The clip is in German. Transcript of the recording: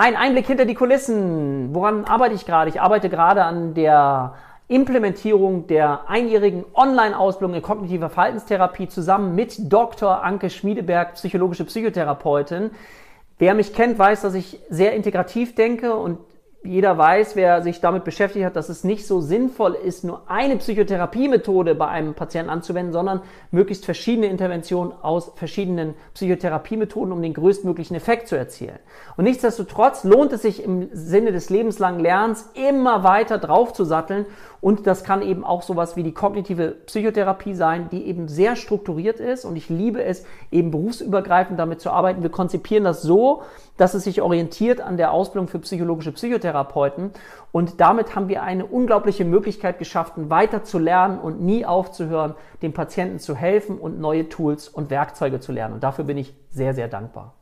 Ein Einblick hinter die Kulissen. Woran arbeite ich gerade? Ich arbeite gerade an der Implementierung der einjährigen Online-Ausbildung in kognitiver Verhaltenstherapie zusammen mit Dr. Anke Schmiedeberg, psychologische Psychotherapeutin. Wer mich kennt, weiß, dass ich sehr integrativ denke und jeder weiß, wer sich damit beschäftigt hat, dass es nicht so sinnvoll ist, nur eine Psychotherapiemethode bei einem Patienten anzuwenden, sondern möglichst verschiedene Interventionen aus verschiedenen Psychotherapiemethoden, um den größtmöglichen Effekt zu erzielen. Und nichtsdestotrotz lohnt es sich im Sinne des lebenslangen Lernens immer weiter draufzusatteln und das kann eben auch sowas wie die kognitive Psychotherapie sein, die eben sehr strukturiert ist und ich liebe es, eben berufsübergreifend damit zu arbeiten. Wir konzipieren das so, dass es sich orientiert an der Ausbildung für psychologische Psychotherapeuten. Und damit haben wir eine unglaubliche Möglichkeit geschaffen, weiter zu lernen und nie aufzuhören, dem Patienten zu helfen und neue Tools und Werkzeuge zu lernen. Und dafür bin ich sehr, sehr dankbar.